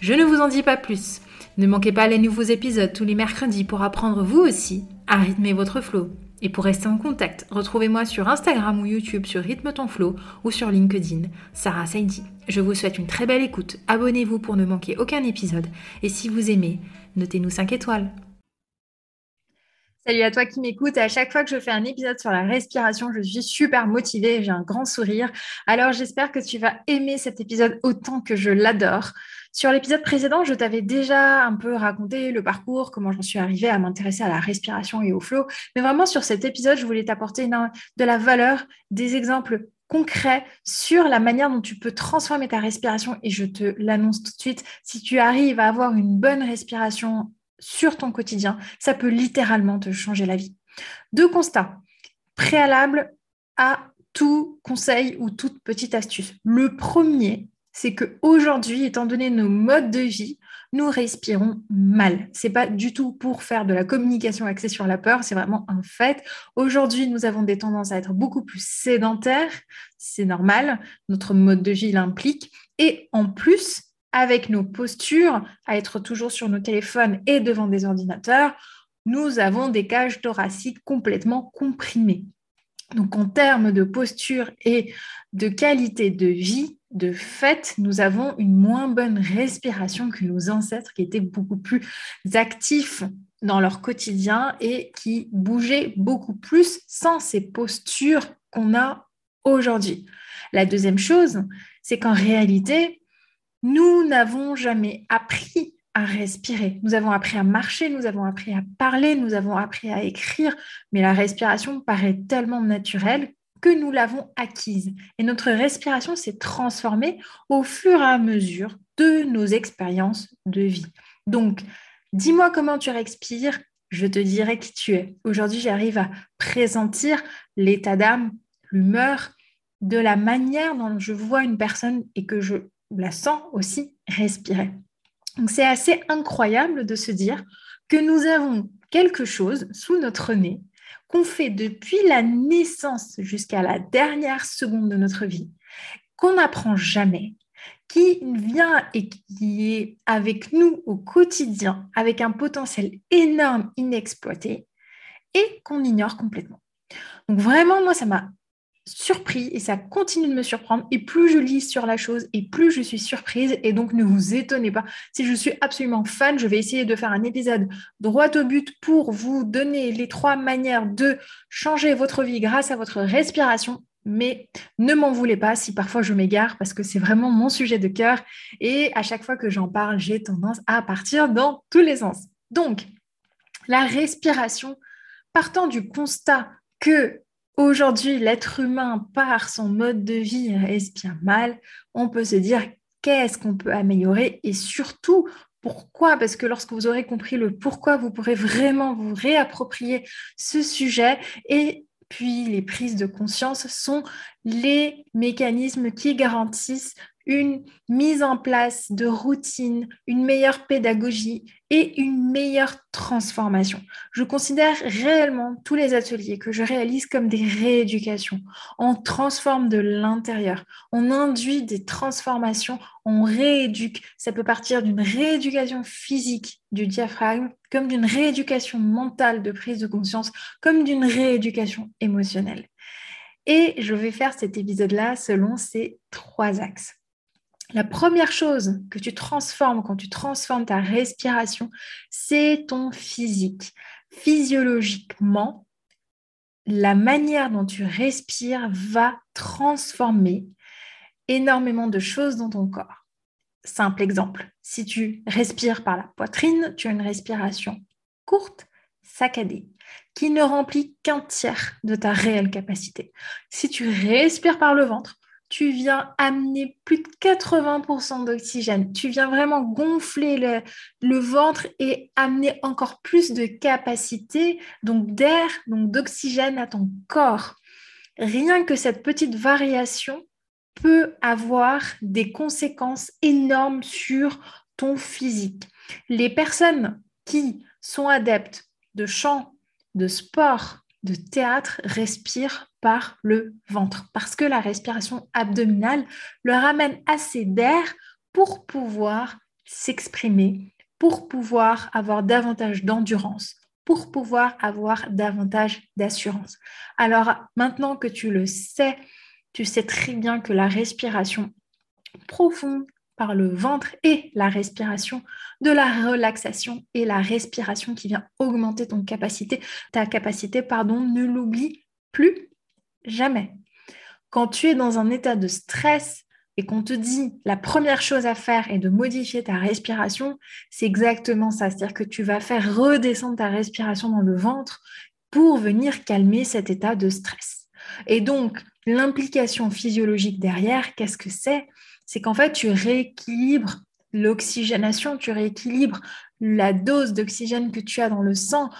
Je ne vous en dis pas plus. Ne manquez pas les nouveaux épisodes tous les mercredis pour apprendre vous aussi à rythmer votre flow. Et pour rester en contact, retrouvez-moi sur Instagram ou YouTube sur Rythme ton flow ou sur LinkedIn, Sarah Saidi. Je vous souhaite une très belle écoute. Abonnez-vous pour ne manquer aucun épisode. Et si vous aimez, notez-nous 5 étoiles. Salut à toi qui m'écoute. À chaque fois que je fais un épisode sur la respiration, je suis super motivée, j'ai un grand sourire. Alors j'espère que tu vas aimer cet épisode autant que je l'adore. Sur l'épisode précédent, je t'avais déjà un peu raconté le parcours, comment j'en suis arrivée à m'intéresser à la respiration et au flow. Mais vraiment, sur cet épisode, je voulais t'apporter de la valeur, des exemples concrets sur la manière dont tu peux transformer ta respiration. Et je te l'annonce tout de suite, si tu arrives à avoir une bonne respiration sur ton quotidien, ça peut littéralement te changer la vie. Deux constats préalables à tout conseil ou toute petite astuce. Le premier, c'est qu'aujourd'hui, étant donné nos modes de vie, nous respirons mal. C'est pas du tout pour faire de la communication axée sur la peur, c'est vraiment un fait. Aujourd'hui, nous avons des tendances à être beaucoup plus sédentaires, c'est normal, notre mode de vie l'implique. Et en plus, avec nos postures, à être toujours sur nos téléphones et devant des ordinateurs, nous avons des cages thoraciques complètement comprimées. Donc en termes de posture et de qualité de vie, de fait, nous avons une moins bonne respiration que nos ancêtres qui étaient beaucoup plus actifs dans leur quotidien et qui bougeaient beaucoup plus sans ces postures qu'on a aujourd'hui. La deuxième chose, c'est qu'en réalité, nous n'avons jamais appris à respirer. Nous avons appris à marcher, nous avons appris à parler, nous avons appris à écrire, mais la respiration paraît tellement naturelle que nous l'avons acquise. Et notre respiration s'est transformée au fur et à mesure de nos expériences de vie. Donc, dis-moi comment tu respires, je te dirai qui tu es. Aujourd'hui, j'arrive à présenter l'état d'âme, l'humeur, de la manière dont je vois une personne et que je la sens aussi respirer. Donc, c'est assez incroyable de se dire que nous avons quelque chose sous notre nez qu'on fait depuis la naissance jusqu'à la dernière seconde de notre vie, qu'on n'apprend jamais, qui vient et qui est avec nous au quotidien, avec un potentiel énorme inexploité et qu'on ignore complètement. Donc vraiment, moi, ça m'a surpris et ça continue de me surprendre. Et plus je lis sur la chose et plus je suis surprise. Et donc ne vous étonnez pas. Si je suis absolument fan, je vais essayer de faire un épisode droit au but pour vous donner les trois manières de changer votre vie grâce à votre respiration. Mais ne m'en voulez pas si parfois je m'égare parce que c'est vraiment mon sujet de cœur. Et à chaque fois que j'en parle, j'ai tendance à partir dans tous les sens. Donc, la respiration, partant du constat que Aujourd'hui, l'être humain, par son mode de vie, respire mal? On peut se dire qu'est-ce qu'on peut améliorer? Et surtout pourquoi? Parce que lorsque vous aurez compris le pourquoi, vous pourrez vraiment vous réapproprier ce sujet. Et puis les prises de conscience sont les mécanismes qui garantissent une mise en place de routines, une meilleure pédagogie et une meilleure transformation. Je considère réellement tous les ateliers que je réalise comme des rééducations. On transforme de l'intérieur, on induit des transformations, on rééduque. Ça peut partir d'une rééducation physique du diaphragme, comme d'une rééducation mentale de prise de conscience, comme d'une rééducation émotionnelle. Et je vais faire cet épisode-là selon ces trois axes. La première chose que tu transformes quand tu transformes ta respiration, c'est ton physique. Physiologiquement, la manière dont tu respires va transformer énormément de choses dans ton corps. Simple exemple, si tu respires par la poitrine, tu as une respiration courte, saccadée, qui ne remplit qu'un tiers de ta réelle capacité. Si tu respires par le ventre, tu viens amener plus de 80% d'oxygène. Tu viens vraiment gonfler le, ventre et amener encore plus de capacité, donc d'air, donc d'oxygène à ton corps. Rien que cette petite variation peut avoir des conséquences énormes sur ton physique. Les personnes qui sont adeptes de chant, de sport, de théâtre respirent par le ventre parce que la respiration abdominale leur amène assez d'air pour pouvoir s'exprimer, pour pouvoir avoir davantage d'endurance, pour pouvoir avoir davantage d'assurance. Alors maintenant que tu le sais, tu sais très bien que la respiration profonde par le ventre et la respiration de la relaxation et la respiration qui vient augmenter ton capacité, ta capacité, pardon, ne l'oublie plus jamais. Quand tu es dans un état de stress et qu'on te dit la première chose à faire est de modifier ta respiration, c'est exactement ça. C'est-à-dire que tu vas faire redescendre ta respiration dans le ventre pour venir calmer cet état de stress. Et donc, l'implication physiologique derrière, qu'est-ce que c'est? C'est qu'en fait, tu rééquilibres l'oxygénation, tu rééquilibres la dose d'oxygène que tu as dans le sang,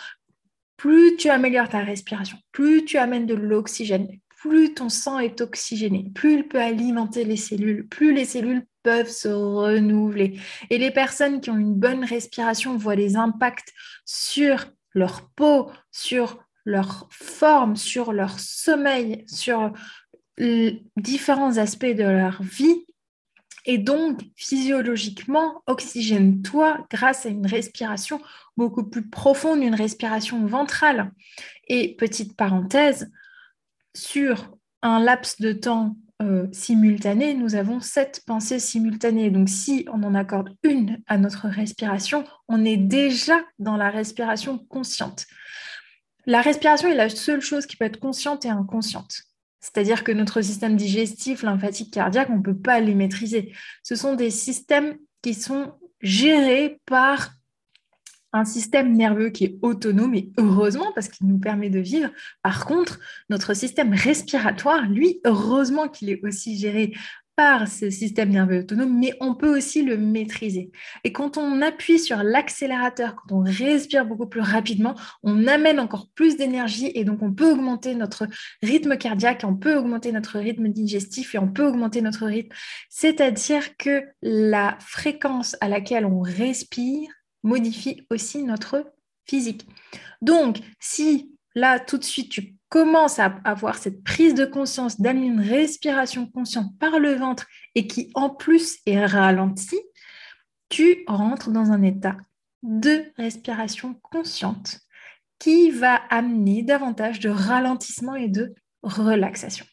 plus tu améliores ta respiration, plus tu amènes de l'oxygène, plus ton sang est oxygéné, plus il peut alimenter les cellules, plus les cellules peuvent se renouveler. Et les personnes qui ont une bonne respiration voient les impacts sur leur peau, sur leur forme, sur leur sommeil, sur différents aspects de leur vie et donc, physiologiquement, oxygène-toi grâce à une respiration beaucoup plus profonde, une respiration ventrale. Et petite parenthèse, sur un laps de temps euh, simultané, nous avons sept pensées simultanées. Donc, si on en accorde une à notre respiration, on est déjà dans la respiration consciente. La respiration est la seule chose qui peut être consciente et inconsciente. C'est-à-dire que notre système digestif, lymphatique, cardiaque, on ne peut pas les maîtriser. Ce sont des systèmes qui sont gérés par un système nerveux qui est autonome et heureusement parce qu'il nous permet de vivre. Par contre, notre système respiratoire, lui, heureusement qu'il est aussi géré par ce système nerveux autonome, mais on peut aussi le maîtriser. Et quand on appuie sur l'accélérateur, quand on respire beaucoup plus rapidement, on amène encore plus d'énergie et donc on peut augmenter notre rythme cardiaque, on peut augmenter notre rythme digestif et on peut augmenter notre rythme. C'est-à-dire que la fréquence à laquelle on respire modifie aussi notre physique. Donc, si là, tout de suite, tu commences à avoir cette prise de conscience d'amener une respiration consciente par le ventre et qui en plus est ralentie, tu rentres dans un état de respiration consciente qui va amener davantage de ralentissement et de relaxation.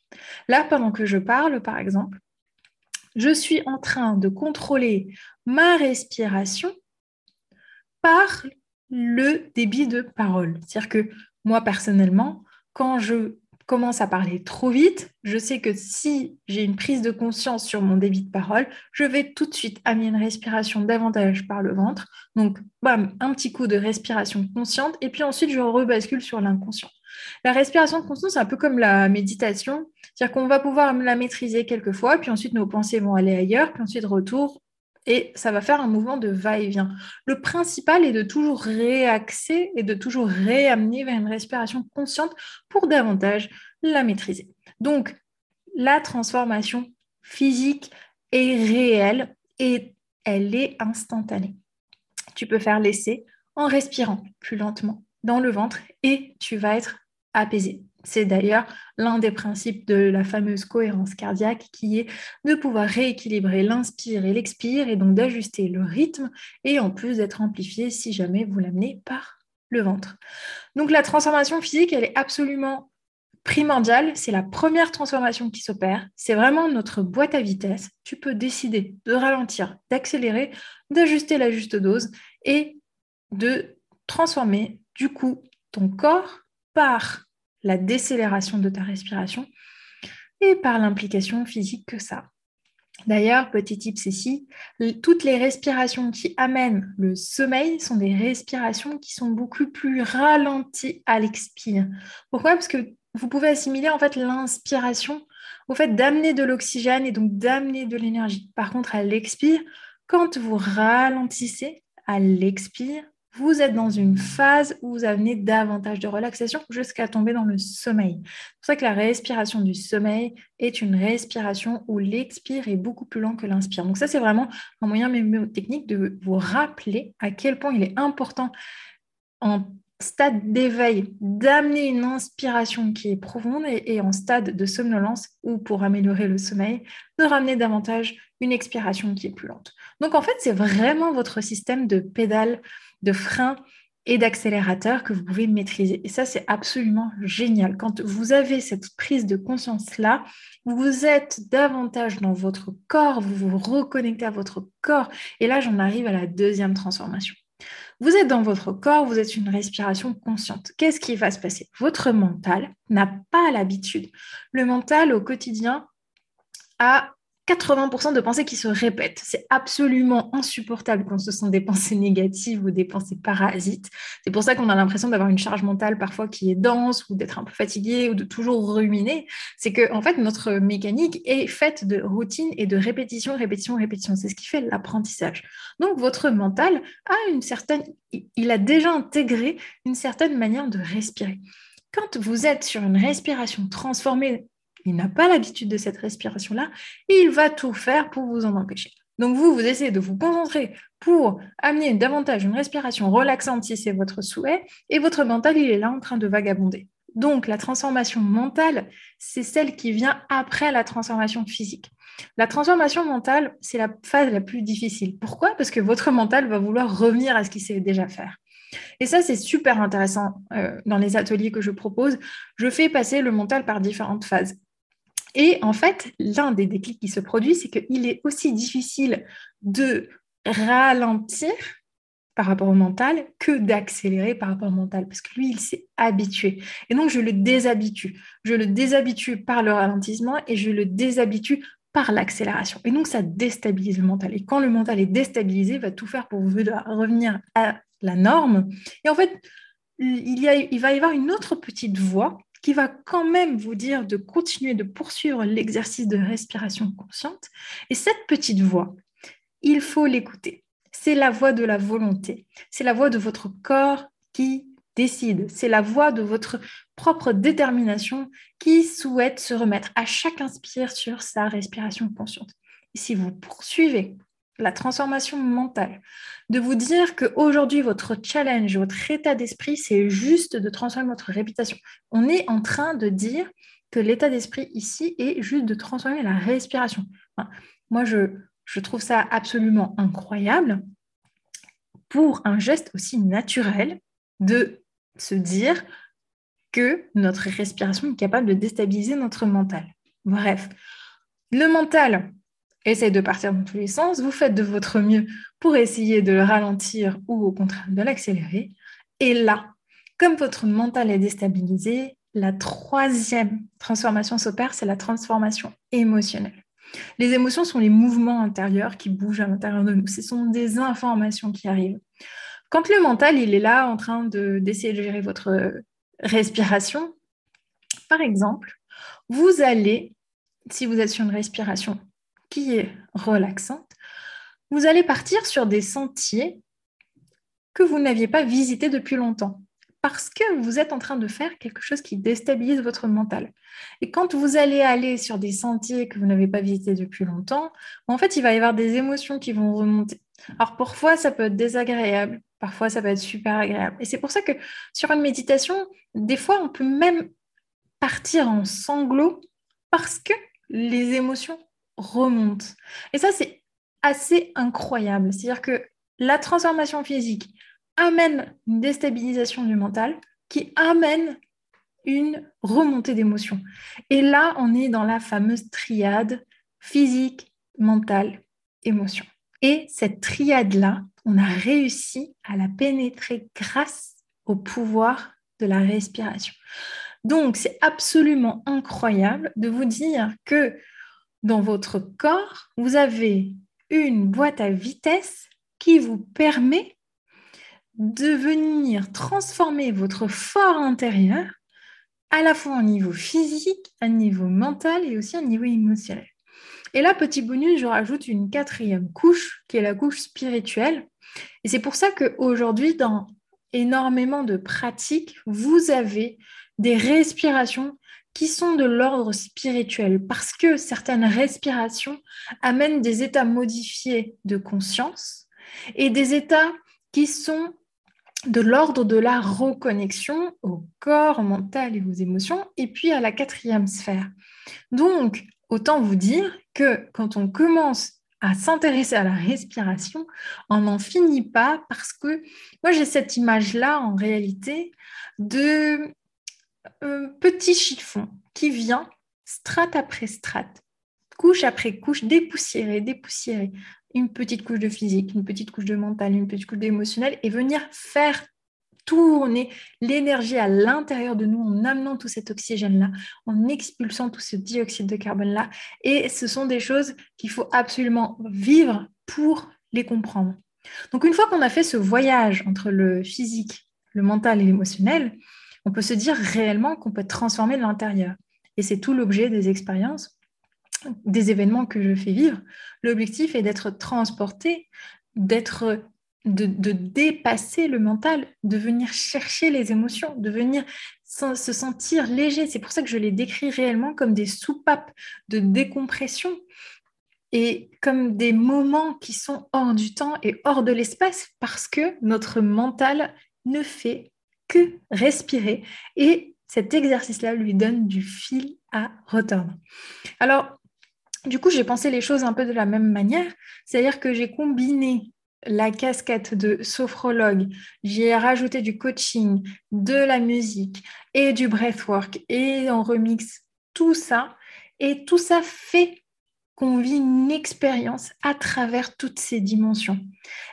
Là, pendant que je parle, par exemple, je suis en train de contrôler ma respiration par le débit de parole. C'est-à-dire que moi, personnellement, quand je commence à parler trop vite, je sais que si j'ai une prise de conscience sur mon débit de parole, je vais tout de suite amener une respiration davantage par le ventre. Donc, un petit coup de respiration consciente et puis ensuite je rebascule sur l'inconscient. La respiration consciente, c'est un peu comme la méditation, c'est-à-dire qu'on va pouvoir la maîtriser quelques fois, puis ensuite nos pensées vont aller ailleurs, puis ensuite retour, et ça va faire un mouvement de va-et-vient. Le principal est de toujours réaxer et de toujours réamener vers une respiration consciente pour davantage la maîtriser. Donc, la transformation physique est réelle et elle est instantanée. Tu peux faire l'essai en respirant plus lentement dans le ventre et tu vas être apaisé. C'est d'ailleurs l'un des principes de la fameuse cohérence cardiaque qui est de pouvoir rééquilibrer l'inspire et l'expire et donc d'ajuster le rythme et en plus d'être amplifié si jamais vous l'amenez par le ventre. Donc la transformation physique, elle est absolument primordial, c'est la première transformation qui s'opère. C'est vraiment notre boîte à vitesse. Tu peux décider de ralentir, d'accélérer, d'ajuster la juste dose et de transformer du coup ton corps par la décélération de ta respiration et par l'implication physique que ça. D'ailleurs, petit tips ici, toutes les respirations qui amènent le sommeil sont des respirations qui sont beaucoup plus ralenties à l'expire. Pourquoi? Parce que vous pouvez assimiler en fait l'inspiration au fait d'amener de l'oxygène et donc d'amener de l'énergie. Par contre, à l'expire, quand vous ralentissez à l'expire, vous êtes dans une phase où vous amenez davantage de relaxation jusqu'à tomber dans le sommeil. C'est pour ça que la respiration du sommeil est une respiration où l'expire est beaucoup plus lent que l'inspire. Donc ça, c'est vraiment un moyen mémotechnique de vous rappeler à quel point il est important en stade d'éveil d'amener une inspiration qui est profonde et, en stade de somnolence ou pour améliorer le sommeil, de ramener davantage une expiration qui est plus lente. Donc en fait, c'est vraiment votre système de pédale de frein et d'accélérateur que vous pouvez maîtriser. Et ça, c'est absolument génial. Quand vous avez cette prise de conscience-là, vous êtes davantage dans votre corps, vous vous reconnectez à votre corps. Et là, j'en arrive à la deuxième transformation. Vous êtes dans votre corps, vous êtes une respiration consciente. Qu'est-ce qui va se passer? Votre mental n'a pas l'habitude. Le mental, au quotidien, a 80% de pensées qui se répètent. C'est absolument insupportable quand ce sont des pensées négatives ou des pensées parasites. C'est pour ça qu'on a l'impression d'avoir une charge mentale parfois qui est dense ou d'être un peu fatigué ou de toujours ruminer. C'est que, en fait, notre mécanique est faite de routine et de répétition, répétition, répétition. C'est ce qui fait l'apprentissage. Donc, votre mental a une certaine, il a déjà intégré une certaine manière de respirer. Quand vous êtes sur une respiration transformée il n'a pas l'habitude de cette respiration-là et il va tout faire pour vous en empêcher. Donc vous, vous essayez de vous concentrer pour amener davantage une respiration relaxante si c'est votre souhait et votre mental, il est là en train de vagabonder. Donc la transformation mentale, c'est celle qui vient après la transformation physique. La transformation mentale, c'est la phase la plus difficile. Pourquoi? Parce que votre mental va vouloir revenir à ce qu'il sait déjà faire. Et ça, c'est super intéressant euh, dans les ateliers que je propose. Je fais passer le mental par différentes phases. Et en fait, l'un des déclics qui se produit, c'est qu'il est aussi difficile de ralentir par rapport au mental que d'accélérer par rapport au mental, parce que lui, il s'est habitué. Et donc, je le déshabitue. Je le déshabitue par le ralentissement et je le déshabitue par l'accélération. Et donc, ça déstabilise le mental. Et quand le mental est déstabilisé, il va tout faire pour revenir à la norme. Et en fait, il, y a, il va y avoir une autre petite voix qui va quand même vous dire de continuer de poursuivre l'exercice de respiration consciente. Et cette petite voix, il faut l'écouter. C'est la voix de la volonté. C'est la voix de votre corps qui décide. C'est la voix de votre propre détermination qui souhaite se remettre à chaque inspire sur sa respiration consciente. Si vous poursuivez la transformation mentale, de vous dire qu'aujourd'hui, votre challenge, votre état d'esprit, c'est juste de transformer votre réputation. On est en train de dire que l'état d'esprit ici est juste de transformer la respiration. moi, je, je trouve ça absolument incroyable pour un geste aussi naturel de se dire que notre respiration est capable de déstabiliser notre mental. Bref, le mental, essaye de partir dans tous les sens, vous faites de votre mieux pour essayer de le ralentir ou au contraire de l'accélérer. Et là, comme votre mental est déstabilisé, la troisième transformation s'opère, c'est la transformation émotionnelle. Les émotions sont les mouvements intérieurs qui bougent à l'intérieur de nous. Ce sont des informations qui arrivent. Quand le mental, il est là en train d'essayer de gérer votre respiration, par exemple, vous allez, si vous êtes sur une respiration qui est relaxante, vous allez partir sur des sentiers que vous n'aviez pas visités depuis longtemps parce que vous êtes en train de faire quelque chose qui déstabilise votre mental. Et quand vous allez aller sur des sentiers que vous n'avez pas visités depuis longtemps, en fait, il va y avoir des émotions qui vont remonter. Alors parfois, ça peut être désagréable, parfois, ça peut être super agréable. Et c'est pour ça que sur une méditation, des fois, on peut même partir en sanglots parce que les émotions remonte. Et ça, c'est assez incroyable. C'est-à-dire que la transformation physique amène une déstabilisation du mental qui amène une remontée d'émotion. Et là, on est dans la fameuse triade physique, mentale, émotion. Et cette triade-là, on a réussi à la pénétrer grâce au pouvoir de la respiration. Donc, c'est absolument incroyable de vous dire que dans votre corps, vous avez une boîte à vitesse qui vous permet de venir transformer votre fort intérieur à la fois au niveau physique, à niveau mental et aussi à niveau émotionnel. Et là, petit bonus, je rajoute une quatrième couche qui est la couche spirituelle. Et c'est pour ça qu'aujourd'hui, dans énormément de pratiques, vous avez des respirations qui sont de l'ordre spirituel, parce que certaines respirations amènent des états modifiés de conscience et des états qui sont de l'ordre de la reconnexion au corps, mental et aux émotions, et puis à la quatrième sphère. Donc, autant vous dire que quand on commence à s'intéresser à la respiration, on n'en finit pas parce que moi j'ai cette image-là en réalité de euh, petit chiffon qui vient strate après strate, couche après couche, dépoussiérer, dépoussiérer une petite couche de physique, une petite couche de mental, une petite couche d'émotionnel et venir faire tourner l'énergie à l'intérieur de nous en amenant tout cet oxygène-là, en expulsant tout ce dioxyde de carbone-là. Et ce sont des choses qu'il faut absolument vivre pour les comprendre. Donc une fois qu'on a fait ce voyage entre le physique, le mental et l'émotionnel, on peut se dire réellement qu'on peut transformer l'intérieur. Et c'est tout l'objet des expériences, des événements que je fais vivre. L'objectif est d'être transporté, d'être de, dépasser le mental, de venir chercher les émotions, de venir se sentir léger. C'est pour ça que je les décris réellement comme des soupapes de décompression et comme des moments qui sont hors du temps et hors de l'espace parce que notre mental ne fait que respirer et cet exercice-là lui donne du fil à retordre. Alors, du coup, j'ai pensé les choses un peu de la même manière, c'est-à-dire que j'ai combiné la casquette de sophrologue, j'y ai rajouté du coaching, de la musique et du breathwork et on remix tout ça et tout ça fait qu'on vit une expérience à travers toutes ces dimensions.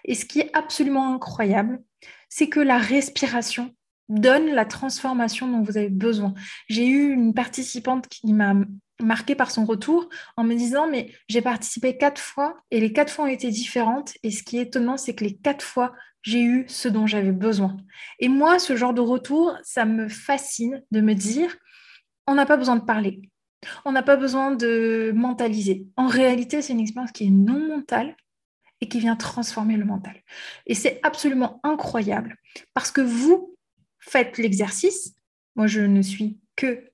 Et ce qui est absolument incroyable, c'est que la respiration donne la transformation dont vous avez besoin. J'ai eu une participante qui m'a marquée par son retour en me disant mais j'ai participé quatre fois et les quatre fois ont été différentes et ce qui est étonnant c'est que les quatre fois j'ai eu ce dont j'avais besoin. Et moi ce genre de retour ça me fascine de me dire on n'a pas besoin de parler. On n'a pas besoin de mentaliser. En réalité, c'est une expérience qui est non mentale et qui vient transformer le mental. Et c'est absolument incroyable parce que vous, faites l'exercice. Moi, je ne suis que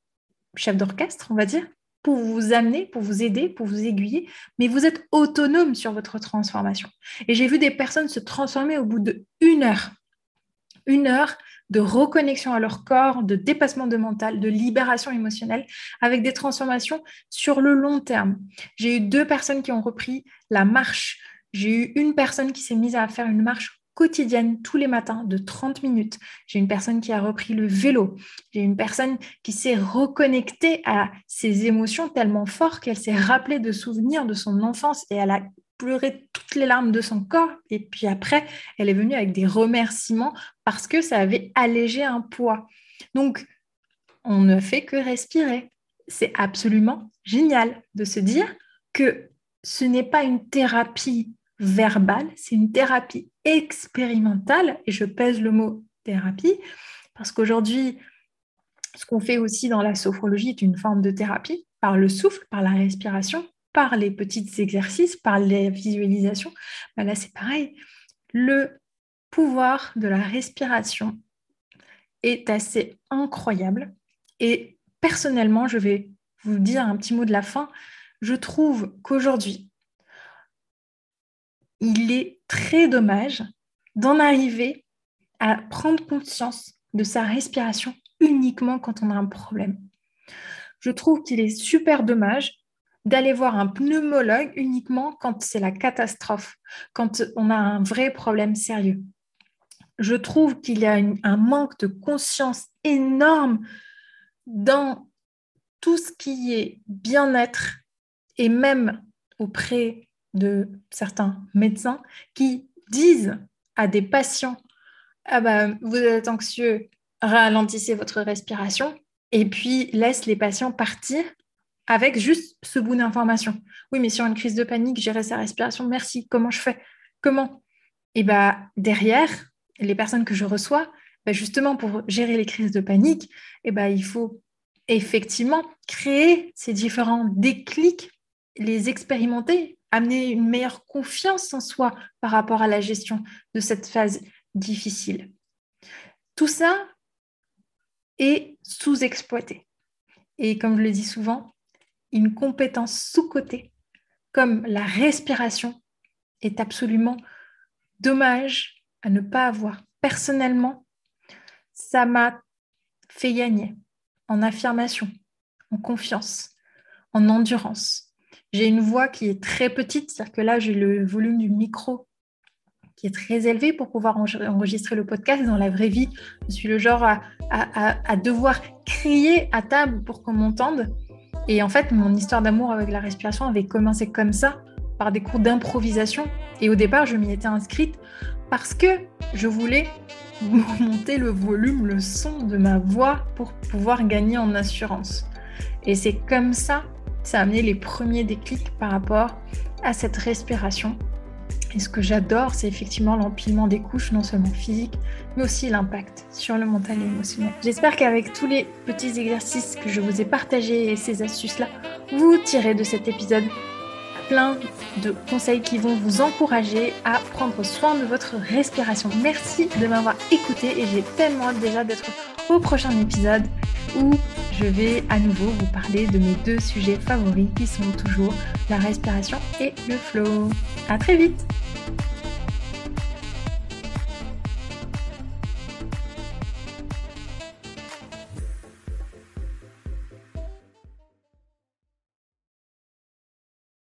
chef d'orchestre, on va dire, pour vous amener, pour vous aider, pour vous aiguiller, mais vous êtes autonome sur votre transformation. Et j'ai vu des personnes se transformer au bout de une heure. Une heure de reconnexion à leur corps, de dépassement de mental, de libération émotionnelle, avec des transformations sur le long terme. J'ai eu deux personnes qui ont repris la marche. J'ai eu une personne qui s'est mise à faire une marche quotidienne tous les matins de 30 minutes. J'ai une personne qui a repris le vélo. J'ai une personne qui s'est reconnectée à ses émotions tellement fort qu'elle s'est rappelée de souvenirs de son enfance et elle a pleuré toutes les larmes de son corps. Et puis après, elle est venue avec des remerciements parce que ça avait allégé un poids. Donc, on ne fait que respirer. C'est absolument génial de se dire que ce n'est pas une thérapie verbale, c'est une thérapie expérimentale, et je pèse le mot thérapie, parce qu'aujourd'hui, ce qu'on fait aussi dans la sophrologie est une forme de thérapie, par le souffle, par la respiration, par les petits exercices, par les visualisations. Ben là, c'est pareil. Le pouvoir de la respiration est assez incroyable. Et personnellement, je vais vous dire un petit mot de la fin. Je trouve qu'aujourd'hui, il est très dommage d'en arriver à prendre conscience de sa respiration uniquement quand on a un problème. Je trouve qu'il est super dommage d'aller voir un pneumologue uniquement quand c'est la catastrophe, quand on a un vrai problème sérieux. Je trouve qu'il y a un manque de conscience énorme dans tout ce qui est bien-être et même auprès de certains médecins qui disent à des patients ah bah, vous êtes anxieux, ralentissez votre respiration et puis laisse les patients partir avec juste ce bout d'information. Oui, mais sur une crise de panique, gérer sa respiration, merci. Comment je fais? Comment? Et bah derrière, les personnes que je reçois, bah, justement pour gérer les crises de panique, et bah, il faut effectivement créer ces différents déclics, les expérimenter, amener une meilleure confiance en soi par rapport à la gestion de cette phase difficile. Tout ça est sous-exploité. Et comme je le dis souvent, une compétence sous-cotée, comme la respiration, est absolument dommage à ne pas avoir. Personnellement, ça m'a fait gagner en affirmation, en confiance, en endurance. J'ai une voix qui est très petite, c'est-à-dire que là, j'ai le volume du micro qui est très élevé pour pouvoir enregistrer le podcast. Dans la vraie vie, je suis le genre à, à devoir crier à table pour qu'on m'entende. Et en fait, mon histoire d'amour avec la respiration avait commencé comme ça, par des cours d'improvisation. Et au départ, je m'y étais inscrite parce que je voulais monter le volume, le son de ma voix pour pouvoir gagner en assurance. Et c'est comme ça, ça a amené les premiers déclics par rapport à cette respiration. Et ce que j'adore, c'est effectivement l'empilement des couches, non seulement physique, mais aussi l'impact sur le mental et émotionnel. J'espère qu'avec tous les petits exercices que je vous ai partagés et ces astuces-là, vous tirez de cet épisode plein de conseils qui vont vous encourager à prendre soin de votre respiration. Merci de m'avoir écouté et j'ai tellement hâte déjà d'être au prochain épisode où je vais à nouveau vous parler de mes deux sujets favoris qui sont toujours la respiration et le flow. À très vite